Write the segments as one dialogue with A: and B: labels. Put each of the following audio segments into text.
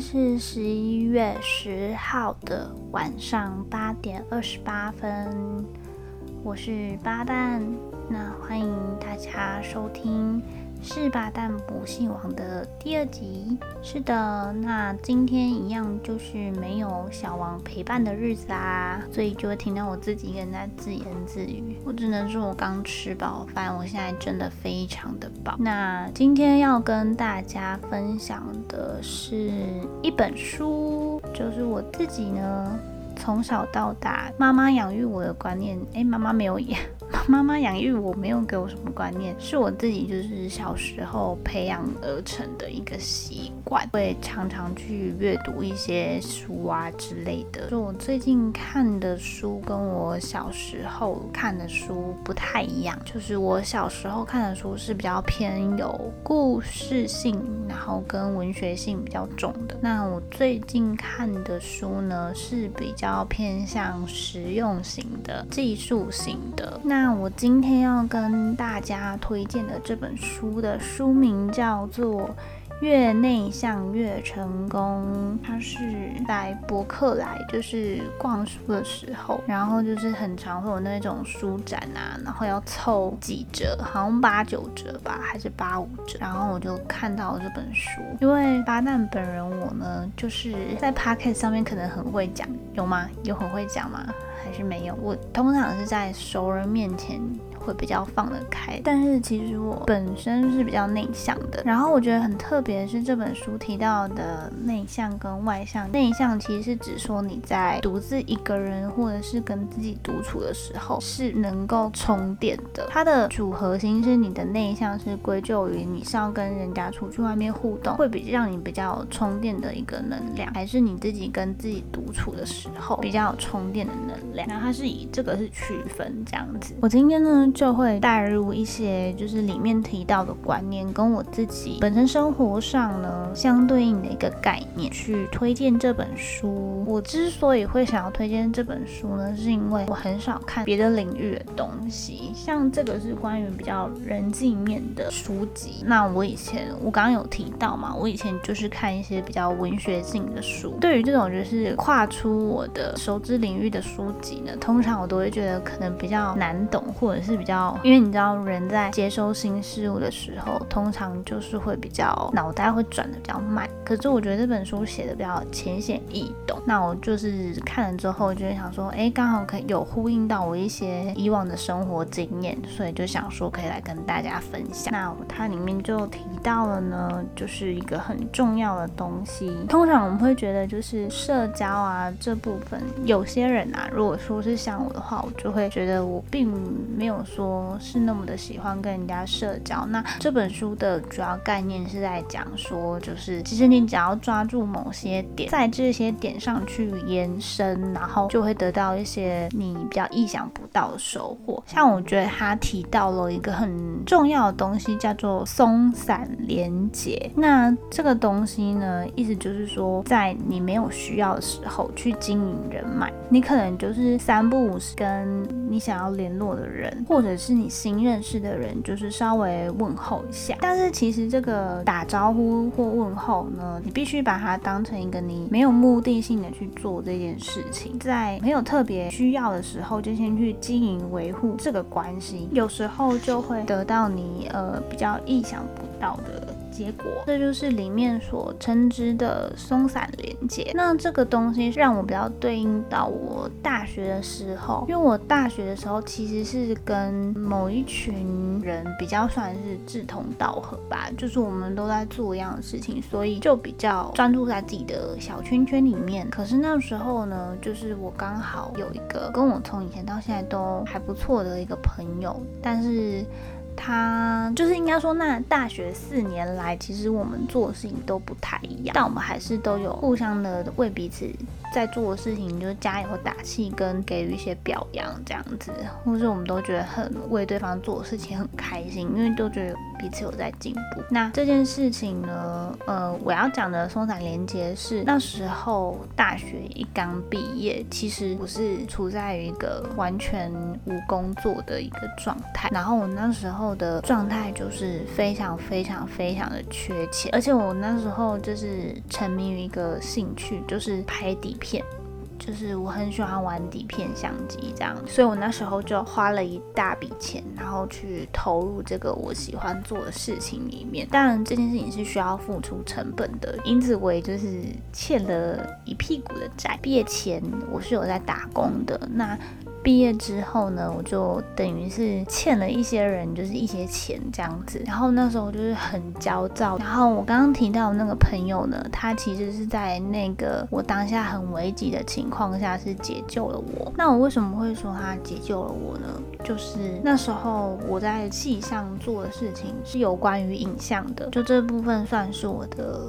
A: 是十一月十号的晚上八点二十八分，我是八蛋，那欢迎大家收听。是八蛋不姓王的第二集。是的，那今天一样就是没有小王陪伴的日子啊，所以就会听到我自己一个人在自言自语。我只能说我刚吃饱饭，我现在真的非常的饱。那今天要跟大家分享的是一本书，就是我自己呢从小到大妈妈养育我的观念。哎，妈妈没有养。妈妈养育我没有给我什么观念，是我自己就是小时候培养而成的一个习惯，会常常去阅读一些书啊之类的。就我最近看的书跟我小时候看的书不太一样，就是我小时候看的书是比较偏有故事性，然后跟文学性比较重的。那我最近看的书呢是比较偏向实用型的、技术型的。那我今天要跟大家推荐的这本书的书名叫做。越内向越成功，他是在博客来，就是逛书的时候，然后就是很常会有那种书展啊，然后要凑几折，好像八九折吧，还是八五折，然后我就看到了这本书。因为八蛋本人我呢，就是在 p o c a s t 上面可能很会讲，有吗？有很会讲吗？还是没有？我通常是在熟人面前。会比较放得开，但是其实我本身是比较内向的。然后我觉得很特别的是这本书提到的内向跟外向。内向其实是指说你在独自一个人或者是跟自己独处的时候是能够充电的。它的主核心是你的内向是归咎于你是要跟人家出去外面互动，会比让你比较有充电的一个能量，还是你自己跟自己独处的时候比较有充电的能量？然后它是以这个是区分这样子。我今天呢？就会带入一些就是里面提到的观念，跟我自己本身生活上呢相对应的一个概念去推荐这本书。我之所以会想要推荐这本书呢，是因为我很少看别的领域的东西，像这个是关于比较人际面的书籍。那我以前我刚刚有提到嘛，我以前就是看一些比较文学性的书。对于这种就是跨出我的熟知领域的书籍呢，通常我都会觉得可能比较难懂，或者是。比较，因为你知道人在接收新事物的时候，通常就是会比较脑袋会转的比较慢。可是我觉得这本书写的比较浅显易懂，那我就是看了之后就会想说，哎，刚好可以有呼应到我一些以往的生活经验，所以就想说可以来跟大家分享。那它里面就提到了呢，就是一个很重要的东西。通常我们会觉得就是社交啊这部分，有些人啊，如果说是像我的话，我就会觉得我并没有。说是那么的喜欢跟人家社交，那这本书的主要概念是在讲说，就是其实你只要抓住某些点，在这些点上去延伸，然后就会得到一些你比较意想不到的收获。像我觉得他提到了一个很重要的东西，叫做松散连接。那这个东西呢，意思就是说，在你没有需要的时候去经营人脉，你可能就是三不五时跟你想要联络的人或或者是你新认识的人，就是稍微问候一下。但是其实这个打招呼或问候呢，你必须把它当成一个你没有目的性的去做这件事情，在没有特别需要的时候，就先去经营维护这个关系，有时候就会得到你呃比较意想不到的。结果，这就是里面所称之的松散连接。那这个东西让我比较对应到我大学的时候，因为我大学的时候其实是跟某一群人比较算是志同道合吧，就是我们都在做一样的事情，所以就比较专注在自己的小圈圈里面。可是那时候呢，就是我刚好有一个跟我从以前到现在都还不错的一个朋友，但是。他就是应该说，那大学四年来，其实我们做的事情都不太一样，但我们还是都有互相的为彼此在做的事情就是加油打气，跟给予一些表扬这样子，或是我们都觉得很为对方做的事情很开心，因为都觉得彼此有在进步。那这件事情呢，呃，我要讲的松散连接是那时候大学一刚毕业，其实我是处在一个完全无工作的一个状态，然后我那时。候的状态就是非常非常非常的缺钱，而且我那时候就是沉迷于一个兴趣，就是拍底片。就是我很喜欢玩底片相机这样，所以我那时候就花了一大笔钱，然后去投入这个我喜欢做的事情里面。当然这件事情是需要付出成本的，因此我也就是欠了一屁股的债。毕业前我是有在打工的，那。毕业之后呢，我就等于是欠了一些人，就是一些钱这样子。然后那时候就是很焦躁。然后我刚刚提到那个朋友呢，他其实是在那个我当下很危急的情况下是解救了我。那我为什么会说他解救了我呢？就是那时候我在戏上做的事情是有关于影像的，就这部分算是我的。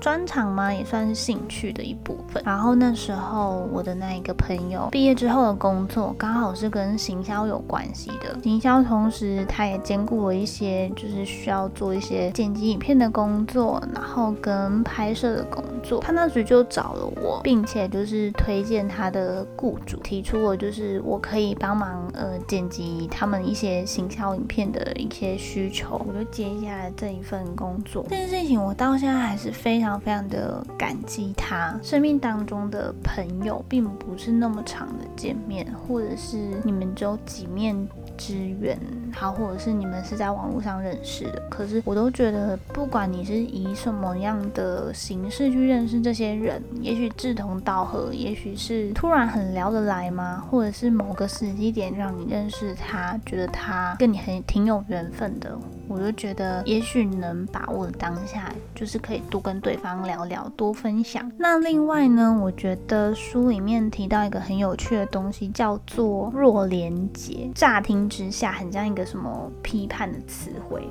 A: 专长嘛？也算是兴趣的一部分。然后那时候我的那一个朋友毕业之后的工作刚好是跟行销有关系的，行销同时他也兼顾了一些就是需要做一些剪辑影片的工作，然后跟拍摄的工。他那时就找了我，并且就是推荐他的雇主，提出了就是我可以帮忙呃剪辑他们一些行销影片的一些需求，我就接下来这一份工作。这件事情我到现在还是非常。非常的感激他，生命当中的朋友并不是那么长的见面，或者是你们只有几面之缘，好，或者是你们是在网络上认识的。可是我都觉得，不管你是以什么样的形式去认认识这些人，也许志同道合，也许是突然很聊得来吗？或者是某个时机点让你认识他，觉得他跟你很挺有缘分的。我就觉得，也许能把握当下，就是可以多跟对方聊聊，多分享。那另外呢，我觉得书里面提到一个很有趣的东西，叫做弱连结。乍听之下，很像一个什么批判的词汇，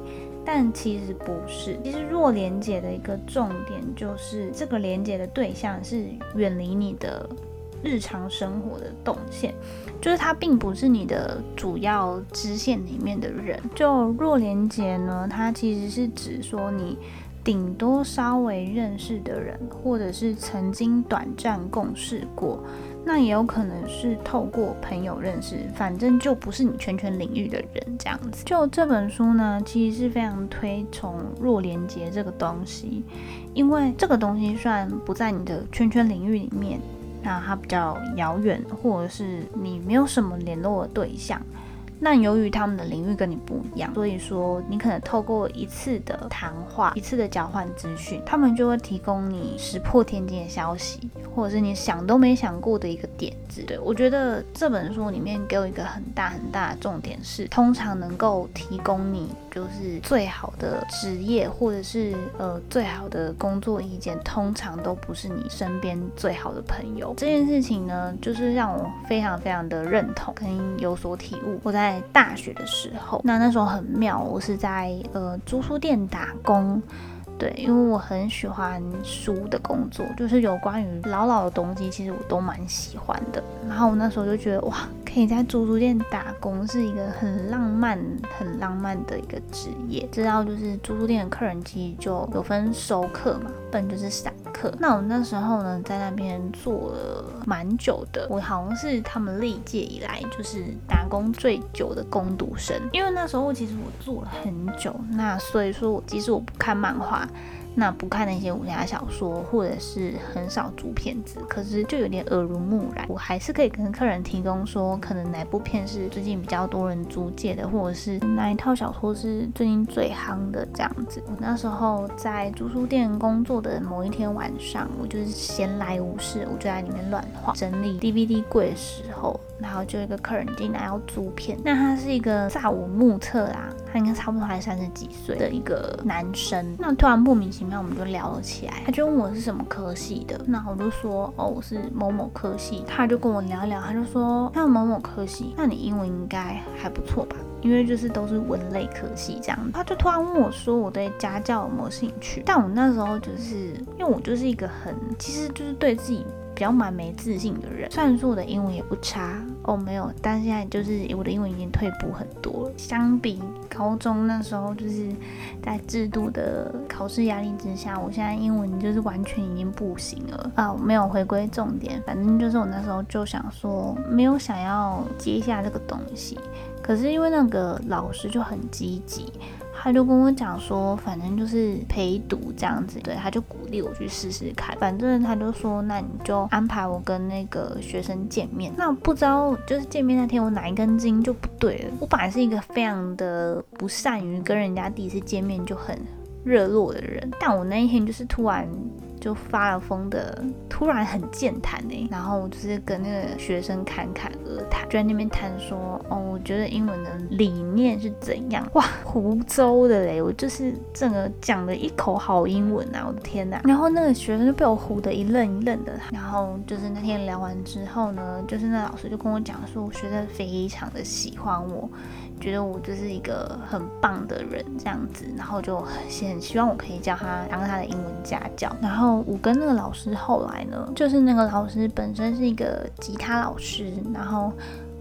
A: 但其实不是。其实弱连接的一个重点，就是这个连接的对象是远离你的。日常生活的动线，就是它并不是你的主要支线里面的人。就弱连接呢，它其实是指说你顶多稍微认识的人，或者是曾经短暂共事过，那也有可能是透过朋友认识，反正就不是你圈圈领域的人这样子。就这本书呢，其实是非常推崇弱连接这个东西，因为这个东西虽然不在你的圈圈领域里面。那它比较遥远，或者是你没有什么联络对象。那由于他们的领域跟你不一样，所以说你可能透过一次的谈话、一次的交换资讯，他们就会提供你石破天惊的消息，或者是你想都没想过的一个点子。对我觉得这本书里面给我一个很大很大的重点是，通常能够提供你就是最好的职业，或者是呃最好的工作意见，通常都不是你身边最好的朋友。这件事情呢，就是让我非常非常的认同跟有所体悟。我在在大学的时候，那那时候很妙，我是在呃租书店打工，对，因为我很喜欢书的工作，就是有关于老老的东西，其实我都蛮喜欢的。然后我那时候就觉得，哇，可以在租书店打工是一个很浪漫、很浪漫的一个职业。知道就是租书店的客人其实就有分熟客嘛，本就是散客。那我那时候呢，在那边做了蛮久的，我好像是他们历届以来就是打工最久的工读生，因为那时候其实我做了很久，那所以说我即使我不看漫画。那不看那些武侠小说，或者是很少租片子，可是就有点耳濡目染。我还是可以跟客人提供说，可能哪部片是最近比较多人租借的，或者是哪一套小说是最近最夯的这样子。我那时候在租书店工作的某一天晚上，我就是闲来无事，我就在里面乱画整理 DVD 柜的时后。然后就一个客人进来要租片，那他是一个萨我目测啦，他应该差不多还三十几岁的一个男生。那突然莫名其妙我们就聊了起来，他就问我是什么科系的，那我就说哦我是某某科系，他就跟我聊一聊，他就说他某某科系，那你英文应该还不错吧？因为就是都是文类科系这样。他就突然问我说我对家教有没有兴趣？但我那时候就是因为我就是一个很，其实就是对自己。比较蛮没自信的人，虽然说我的英文也不差哦，没有，但现在就是我的英文已经退步很多了。相比高中那时候，就是在制度的考试压力之下，我现在英文就是完全已经不行了啊！没有回归重点，反正就是我那时候就想说，没有想要接下这个东西，可是因为那个老师就很积极。他就跟我讲说，反正就是陪读这样子，对，他就鼓励我去试试看。反正他就说，那你就安排我跟那个学生见面。那不知道就是见面那天，我哪一根筋就不对了。我本来是一个非常的不善于跟人家第一次见面就很热络的人，但我那一天就是突然。就发了疯的，突然很健谈呢，然后就是跟那个学生侃侃而谈，就在那边谈说，哦，我觉得英文的理念是怎样，哇，湖州的嘞，我就是整个讲了一口好英文啊，我的天哪！然后那个学生就被我唬得一愣一愣的，然后就是那天聊完之后呢，就是那老师就跟我讲说，我学生非常的喜欢我。觉得我就是一个很棒的人，这样子，然后就很希望我可以教他当他的英文家教。然后我跟那个老师后来呢，就是那个老师本身是一个吉他老师，然后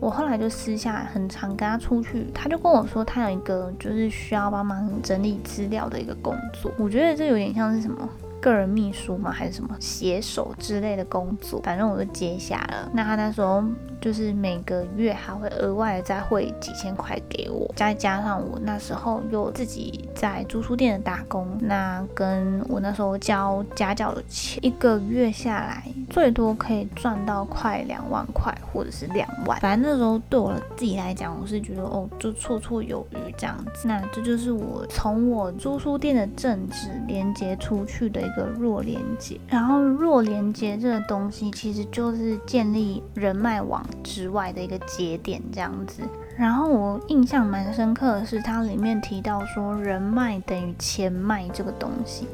A: 我后来就私下很常跟他出去，他就跟我说他有一个就是需要帮忙整理资料的一个工作。我觉得这有点像是什么个人秘书吗？还是什么写手之类的工作？反正我就接下了。那他那时候。就是每个月还会额外再汇几千块给我，再加上我那时候又自己在租书店的打工，那跟我那时候交家教的钱，一个月下来最多可以赚到快两万块，或者是两万。反正那时候对我自己来讲，我是觉得哦，就绰绰有余这样子。那这就是我从我租书店的正职连接出去的一个弱连接。然后弱连接这个东西，其实就是建立人脉网。之外的一个节点这样子，然后我印象蛮深刻的是，它里面提到说人脉等于钱脉这个东西。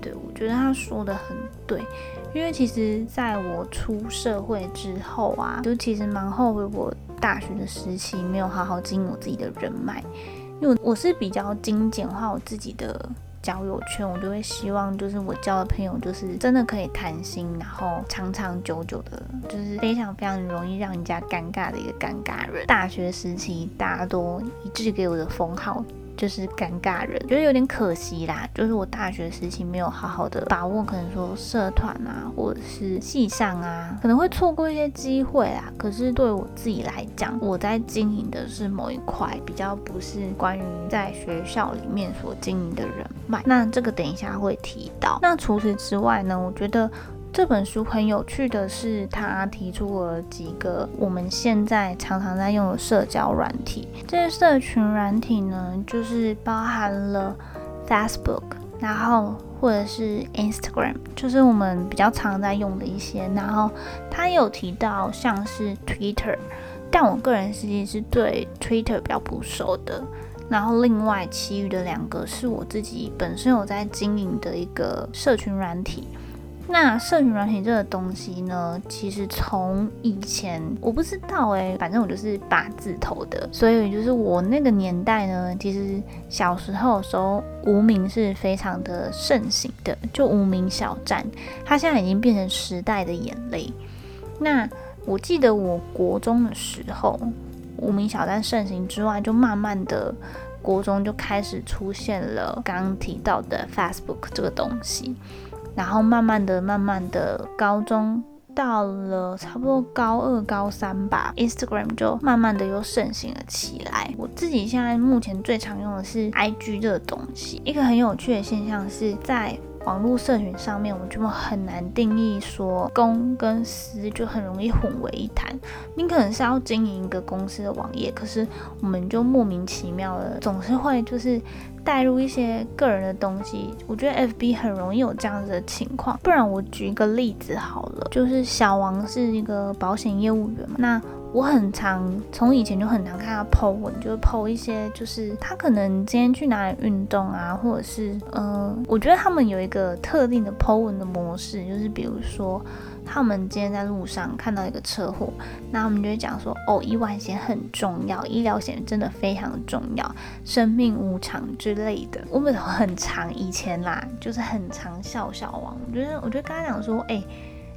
A: 对我觉得他说的很对，因为其实在我出社会之后啊，就其实蛮后悔我大学的时期没有好好经营我自己的人脉，因为我是比较精简化我自己的。交友圈，我就会希望，就是我交的朋友，就是真的可以谈心，然后长长久久的，就是非常非常容易让人家尴尬的一个尴尬人。大学时期，大家都一致给我的封号。就是尴尬人，觉得有点可惜啦。就是我大学时期没有好好的把握，可能说社团啊，或者是系上啊，可能会错过一些机会啦。可是对我自己来讲，我在经营的是某一块，比较不是关于在学校里面所经营的人脉。那这个等一下会提到。那除此之外呢，我觉得。这本书很有趣的是，他提出了几个我们现在常常在用的社交软体。这些社群软体呢，就是包含了 Facebook，然后或者是 Instagram，就是我们比较常在用的一些。然后他有提到像是 Twitter，但我个人实际是对 Twitter 比较不熟的。然后另外其余的两个是我自己本身有在经营的一个社群软体。那社群软体这个东西呢，其实从以前我不知道哎，反正我就是八字头的，所以就是我那个年代呢，其实小时候的时候，无名是非常的盛行的，就无名小站，它现在已经变成时代的眼泪。那我记得我国中的时候，无名小站盛行之外，就慢慢的国中就开始出现了刚刚提到的 Facebook 这个东西。然后慢慢的、慢慢的，高中到了差不多高二、高三吧，Instagram 就慢慢的又盛行了起来。我自己现在目前最常用的是 IG 这个东西。一个很有趣的现象是在网络社群上面，我们就很难定义说公跟私，就很容易混为一谈。你可能是要经营一个公司的网页，可是我们就莫名其妙的总是会就是。带入一些个人的东西，我觉得 F B 很容易有这样子的情况。不然我举一个例子好了，就是小王是一个保险业务员嘛，那我很常从以前就很常看他 PO 文，就是 PO 一些就是他可能今天去哪里运动啊，或者是嗯，我觉得他们有一个特定的 PO 文的模式，就是比如说。他们今天在路上看到一个车祸，那我们就会讲说，哦，意外险很重要，医疗险真的非常重要，生命无常之类的。我们很常以前啦，就是很常笑笑王，我觉得，我觉得跟他讲说，哎，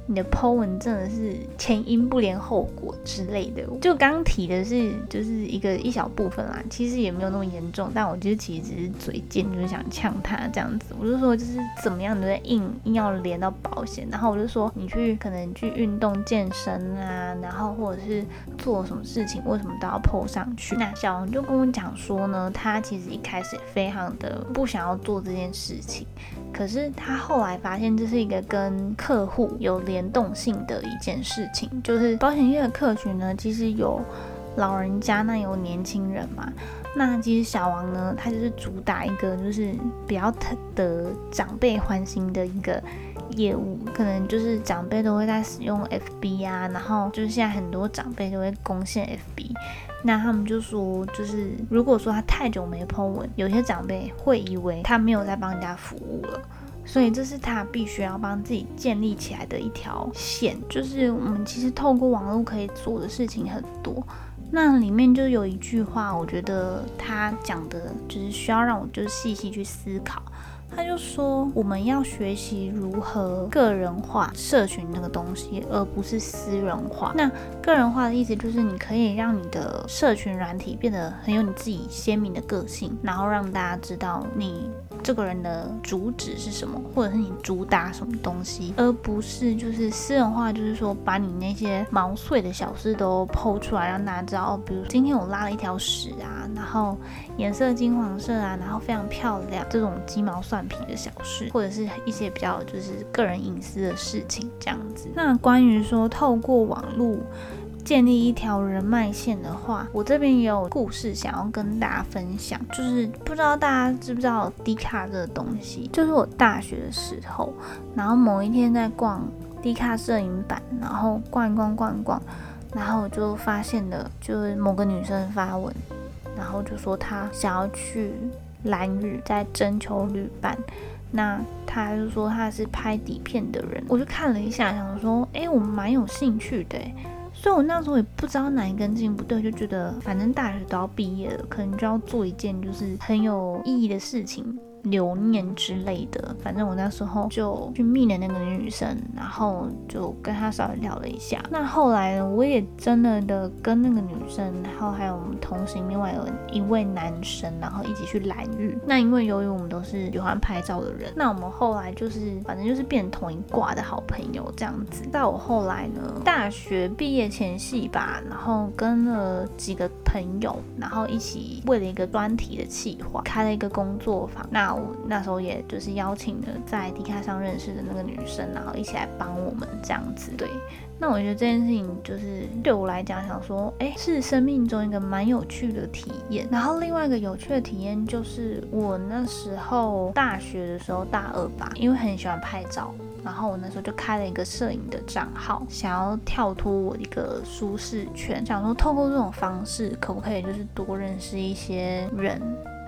A: 你的 Po 文真的是前因不连后果之类的。就刚提的是就是一个一小部分啦，其实也没有那么严重。但我觉得其实只是嘴贱，就是想呛他这样子。我就说就是怎么样都在硬硬要连到保险，然后我就说你去可能去运动健身啊，然后或者是做什么事情，为什么都要 Po 上去？那小王就跟我讲说呢，他其实一开始也非常的不想要做这件事情。可是他后来发现，这是一个跟客户有联联动性的一件事情，就是保险业的客群呢，其实有老人家，那有年轻人嘛。那其实小王呢，他就是主打一个就是比较得长辈欢心的一个业务，可能就是长辈都会在使用 FB 啊，然后就是现在很多长辈都会攻陷 FB。那他们就说，就是如果说他太久没 po 文，有些长辈会以为他没有在帮人家服务了，所以这是他必须要帮自己建立起来的一条线。就是我们其实透过网络可以做的事情很多，那里面就有一句话，我觉得他讲的就是需要让我就是细细去思考。他就说，我们要学习如何个人化社群那个东西，而不是私人化。那个人化的意思就是，你可以让你的社群软体变得很有你自己鲜明的个性，然后让大家知道你。这个人的主旨是什么，或者是你主打什么东西，而不是就是私人化，就是说把你那些毛碎的小事都剖出来，让大家知道哦。比如今天我拉了一条屎啊，然后颜色金黄色啊，然后非常漂亮，这种鸡毛蒜皮的小事，或者是一些比较就是个人隐私的事情这样子。那关于说透过网络。建立一条人脉线的话，我这边也有故事想要跟大家分享。就是不知道大家知不知道迪卡这个东西？就是我大学的时候，然后某一天在逛迪卡摄影版，然后逛一逛逛一逛，然后我就发现了，就是某个女生发文，然后就说她想要去蓝屿在征求旅伴，那她就说她是拍底片的人，我就看了一下，想说，哎，我蛮有兴趣的。所以我那时候也不知道哪一根筋不对，就觉得反正大学都要毕业了，可能就要做一件就是很有意义的事情。留念之类的，反正我那时候就去密了那个女生，然后就跟她稍微聊了一下。那后来呢，我也真的的跟那个女生，然后还有我们同行另外有一位男生，然后一起去蓝屿。那因为由于我们都是喜欢拍照的人，那我们后来就是反正就是变同一挂的好朋友这样子。在我后来呢，大学毕业前夕吧，然后跟了几个朋友，然后一起为了一个专题的企划，开了一个工作坊。那那时候也就是邀请了在 D 卡上认识的那个女生，然后一起来帮我们这样子。对，那我觉得这件事情就是对我来讲，想说，哎，是生命中一个蛮有趣的体验。然后另外一个有趣的体验就是我那时候大学的时候大二吧，因为很喜欢拍照，然后我那时候就开了一个摄影的账号，想要跳脱我一个舒适圈，想说透过这种方式，可不可以就是多认识一些人，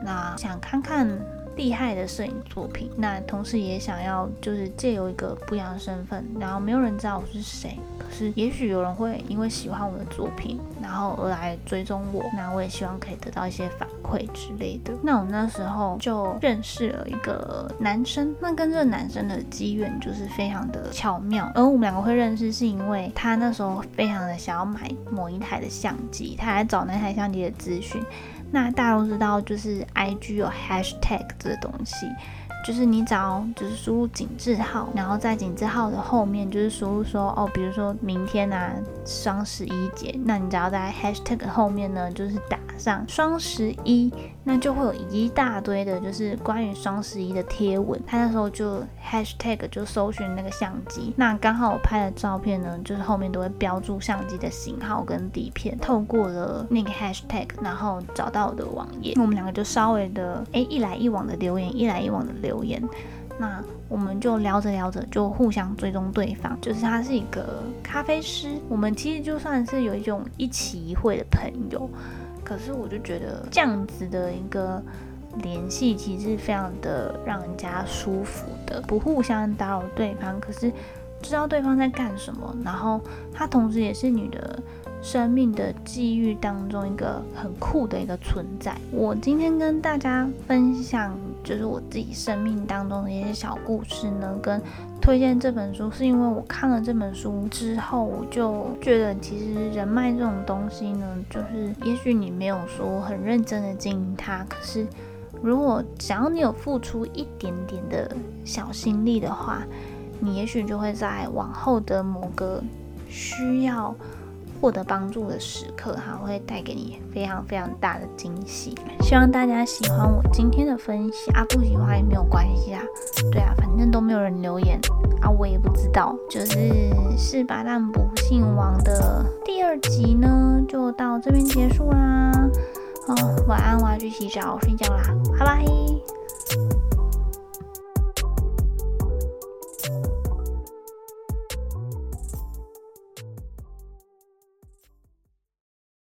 A: 那想看看。厉害的摄影作品，那同时也想要就是借由一个不一样的身份，然后没有人知道我是谁，可是也许有人会因为喜欢我的作品，然后而来追踪我，那我也希望可以得到一些反馈之类的。那我那时候就认识了一个男生，那跟这个男生的机缘就是非常的巧妙，而我们两个会认识是因为他那时候非常的想要买某一台的相机，他来找那台相机的资讯。那大家都知道，就是 I G 有 Hashtag 这个东西，就是你只要就是输入井字号，然后在井字号的后面就是输入说哦，比如说明天啊双十一节，那你只要在 Hashtag 后面呢，就是打上双十一。那就会有一大堆的，就是关于双十一的贴文。他那时候就 hashtag 就搜寻那个相机，那刚好我拍的照片呢，就是后面都会标注相机的型号跟底片。透过了那个 hashtag，然后找到我的网页。我们两个就稍微的哎一来一往的留言，一来一往的留言。那我们就聊着聊着就互相追踪对方，就是他是一个咖啡师，我们其实就算是有一种一起一会的朋友。可是我就觉得这样子的一个联系，其实非常的让人家舒服的，不互相打扰对方，可是知道对方在干什么，然后他同时也是你的生命的际遇当中一个很酷的一个存在。我今天跟大家分享，就是我自己生命当中的一些小故事呢，跟。推荐这本书，是因为我看了这本书之后，我就觉得其实人脉这种东西呢，就是也许你没有说很认真的经营它，可是如果只要你有付出一点点的小心力的话，你也许就会在往后的某个需要。获得帮助的时刻，哈，会带给你非常非常大的惊喜。希望大家喜欢我今天的分享啊，不喜欢也没有关系啊。对啊，反正都没有人留言啊，我也不知道。就是是八蛋不姓王的第二集呢，就到这边结束啦。哦，晚安，我要去洗澡睡觉啦，拜拜。